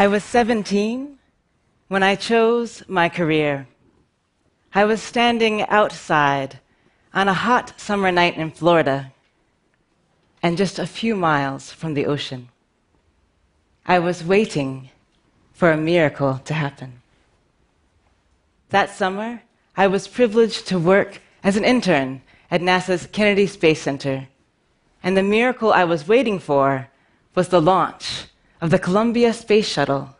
I was 17 when I chose my career. I was standing outside on a hot summer night in Florida and just a few miles from the ocean. I was waiting for a miracle to happen. That summer, I was privileged to work as an intern at NASA's Kennedy Space Center. And the miracle I was waiting for was the launch of the Columbia Space Shuttle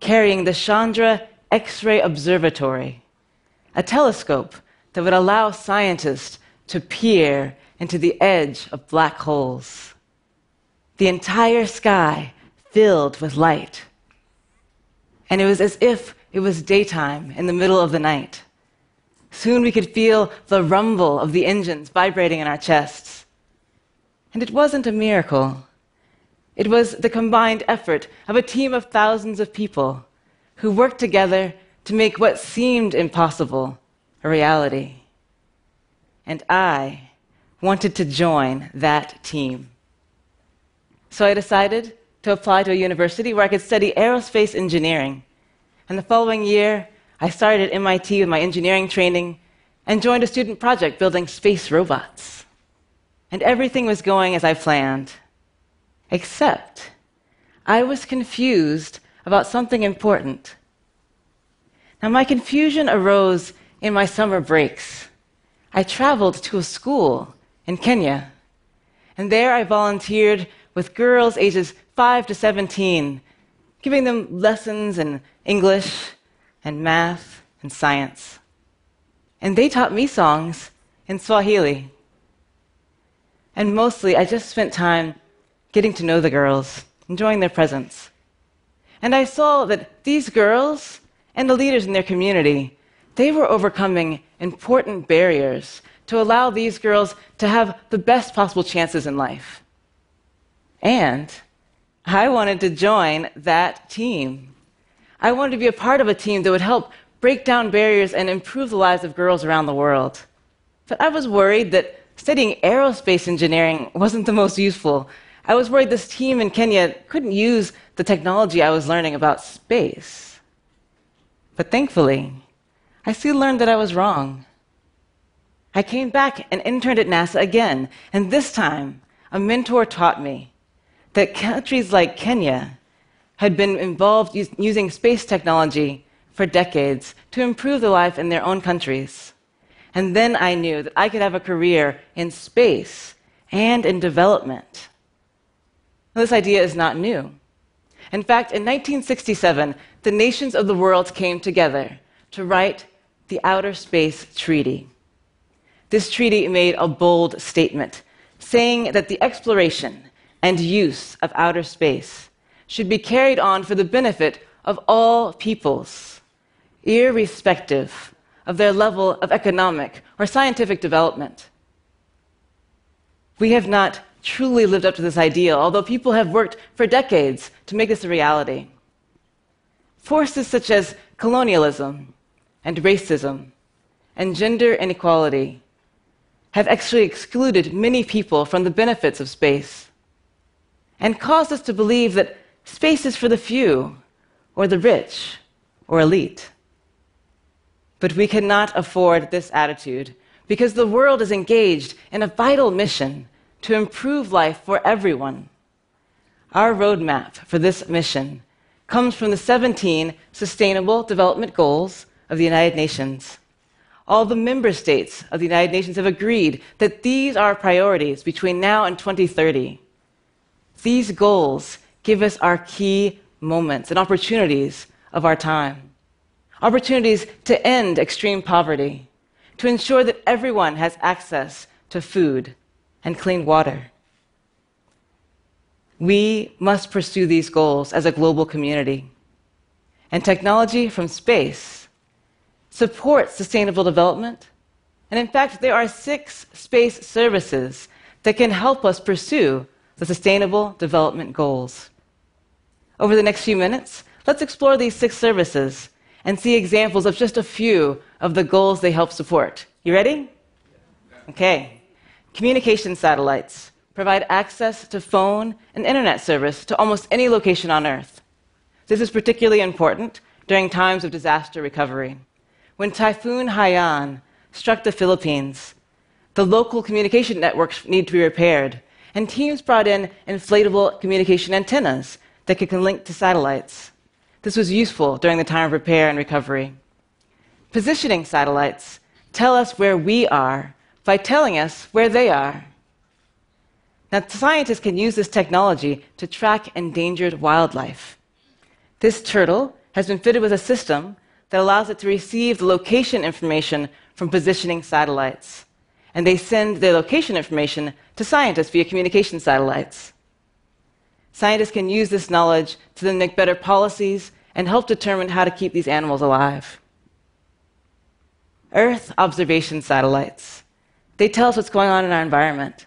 carrying the Chandra X ray Observatory, a telescope that would allow scientists to peer into the edge of black holes. The entire sky filled with light. And it was as if it was daytime in the middle of the night. Soon we could feel the rumble of the engines vibrating in our chests. And it wasn't a miracle. It was the combined effort of a team of thousands of people who worked together to make what seemed impossible a reality. And I wanted to join that team. So I decided to apply to a university where I could study aerospace engineering. And the following year, I started at MIT with my engineering training and joined a student project building space robots. And everything was going as I planned, except I was confused about something important. Now, my confusion arose in my summer breaks. I traveled to a school in Kenya, and there I volunteered with girls ages 5 to 17, giving them lessons in English and math and science. And they taught me songs in Swahili. And mostly, I just spent time getting to know the girls, enjoying their presence. And I saw that these girls and the leaders in their community, they were overcoming important barriers to allow these girls to have the best possible chances in life. And I wanted to join that team. I wanted to be a part of a team that would help break down barriers and improve the lives of girls around the world. But I was worried that studying aerospace engineering wasn't the most useful. I was worried this team in Kenya couldn't use the technology I was learning about space. But thankfully, I soon learned that I was wrong. I came back and interned at NASA again, and this time, a mentor taught me that countries like Kenya had been involved using space technology for decades to improve the life in their own countries. And then I knew that I could have a career in space and in development. This idea is not new. In fact, in 1967, the nations of the world came together to write the Outer Space Treaty. This treaty made a bold statement saying that the exploration and use of outer space should be carried on for the benefit of all peoples, irrespective of their level of economic or scientific development. We have not truly lived up to this ideal, although people have worked for decades to make this a reality. Forces such as colonialism and racism and gender inequality have actually excluded many people from the benefits of space and caused us to believe that Space is for the few, or the rich, or elite. But we cannot afford this attitude because the world is engaged in a vital mission to improve life for everyone. Our roadmap for this mission comes from the 17 Sustainable Development Goals of the United Nations. All the member states of the United Nations have agreed that these are priorities between now and 2030. These goals give us our key moments and opportunities of our time. Opportunities to end extreme poverty, to ensure that everyone has access to food and clean water. We must pursue these goals as a global community. And technology from space supports sustainable development. And in fact, there are six space services that can help us pursue the Sustainable Development Goals. Over the next few minutes, let's explore these six services and see examples of just a few of the goals they help support. You ready? Okay. Communication satellites provide access to phone and internet service to almost any location on Earth. This is particularly important during times of disaster recovery. When Typhoon Haiyan struck the Philippines, the local communication networks need to be repaired, and teams brought in inflatable communication antennas that could link to satellites. This was useful during the time of repair and recovery. Positioning satellites tell us where we are by telling us where they are. Now, scientists can use this technology to track endangered wildlife. This turtle has been fitted with a system that allows it to receive the location information from positioning satellites. And they send their location information to scientists via communication satellites. Scientists can use this knowledge to then make better policies and help determine how to keep these animals alive. Earth observation satellites. They tell us what's going on in our environment.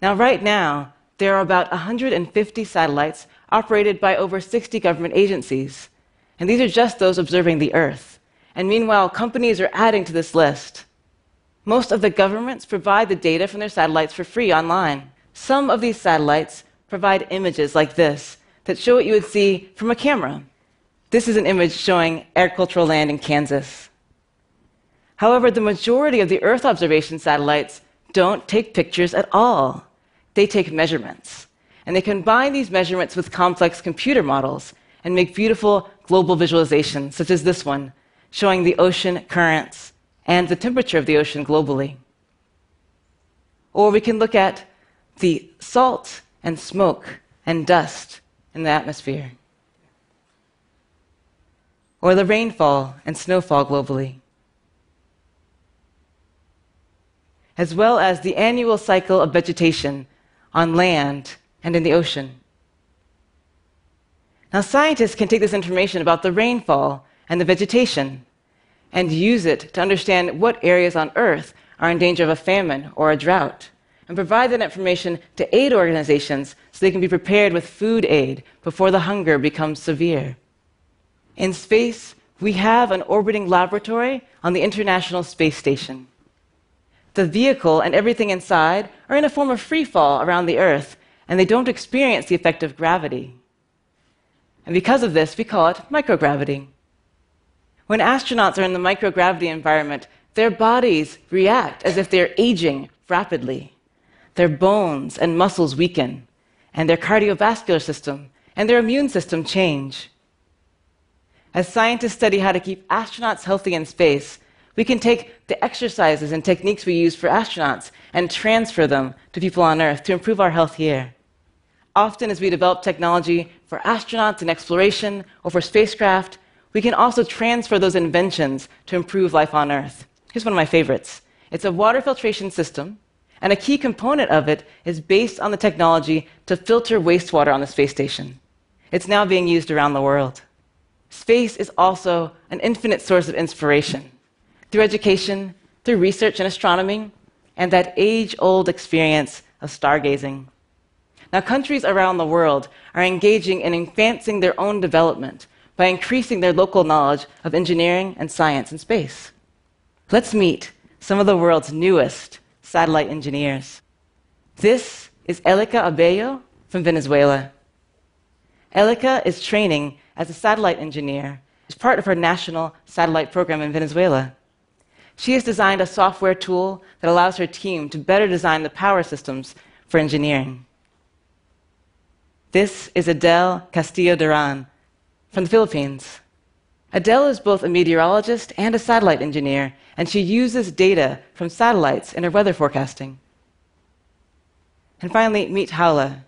Now, right now, there are about 150 satellites operated by over 60 government agencies. And these are just those observing the Earth. And meanwhile, companies are adding to this list. Most of the governments provide the data from their satellites for free online. Some of these satellites provide images like this that show what you would see from a camera. This is an image showing agricultural land in Kansas. However, the majority of the Earth observation satellites don't take pictures at all. They take measurements. And they combine these measurements with complex computer models and make beautiful global visualizations, such as this one, showing the ocean currents and the temperature of the ocean globally. Or we can look at the salt and smoke and dust in the atmosphere. Or the rainfall and snowfall globally. As well as the annual cycle of vegetation on land and in the ocean. Now, scientists can take this information about the rainfall and the vegetation and use it to understand what areas on Earth are in danger of a famine or a drought, and provide that information to aid organizations so they can be prepared with food aid before the hunger becomes severe. In space, we have an orbiting laboratory on the International Space Station. The vehicle and everything inside are in a form of free fall around the Earth, and they don't experience the effect of gravity. And because of this, we call it microgravity. When astronauts are in the microgravity environment, their bodies react as if they're aging rapidly. Their bones and muscles weaken, and their cardiovascular system and their immune system change. As scientists study how to keep astronauts healthy in space, we can take the exercises and techniques we use for astronauts and transfer them to people on Earth to improve our health here. Often, as we develop technology for astronauts in exploration or for spacecraft, we can also transfer those inventions to improve life on Earth. Here's one of my favorites it's a water filtration system, and a key component of it is based on the technology to filter wastewater on the space station. It's now being used around the world. Space is also an infinite source of inspiration through education, through research in astronomy, and that age old experience of stargazing. Now, countries around the world are engaging in advancing their own development by increasing their local knowledge of engineering and science and space. Let's meet some of the world's newest satellite engineers. This is Elika Abello from Venezuela. Elika is training as a satellite engineer as part of her national satellite program in Venezuela. She has designed a software tool that allows her team to better design the power systems for engineering. This is Adele Castillo Duran from the Philippines. Adele is both a meteorologist and a satellite engineer, and she uses data from satellites in her weather forecasting. And finally, meet Haula.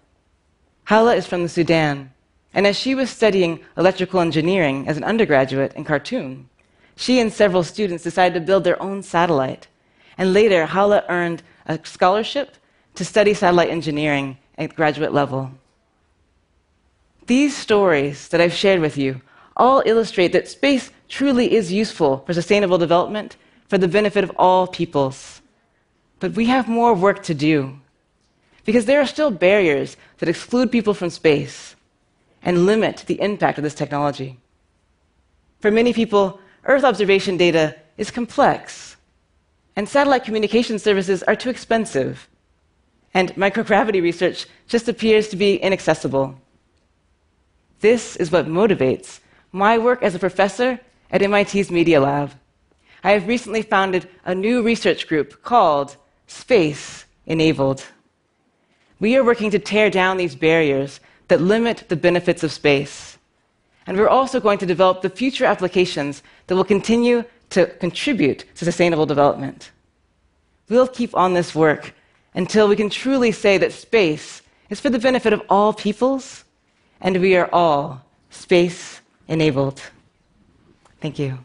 Haula is from the Sudan, and as she was studying electrical engineering as an undergraduate in Khartoum, she and several students decided to build their own satellite. And later, Haula earned a scholarship to study satellite engineering at graduate level. These stories that I've shared with you all illustrate that space truly is useful for sustainable development for the benefit of all peoples. But we have more work to do because there are still barriers that exclude people from space and limit the impact of this technology. For many people, Earth observation data is complex, and satellite communication services are too expensive, and microgravity research just appears to be inaccessible. This is what motivates my work as a professor at MIT's Media Lab. I have recently founded a new research group called Space Enabled. We are working to tear down these barriers that limit the benefits of space. And we're also going to develop the future applications that will continue to contribute to sustainable development. We'll keep on this work until we can truly say that space is for the benefit of all peoples, and we are all space enabled. Thank you.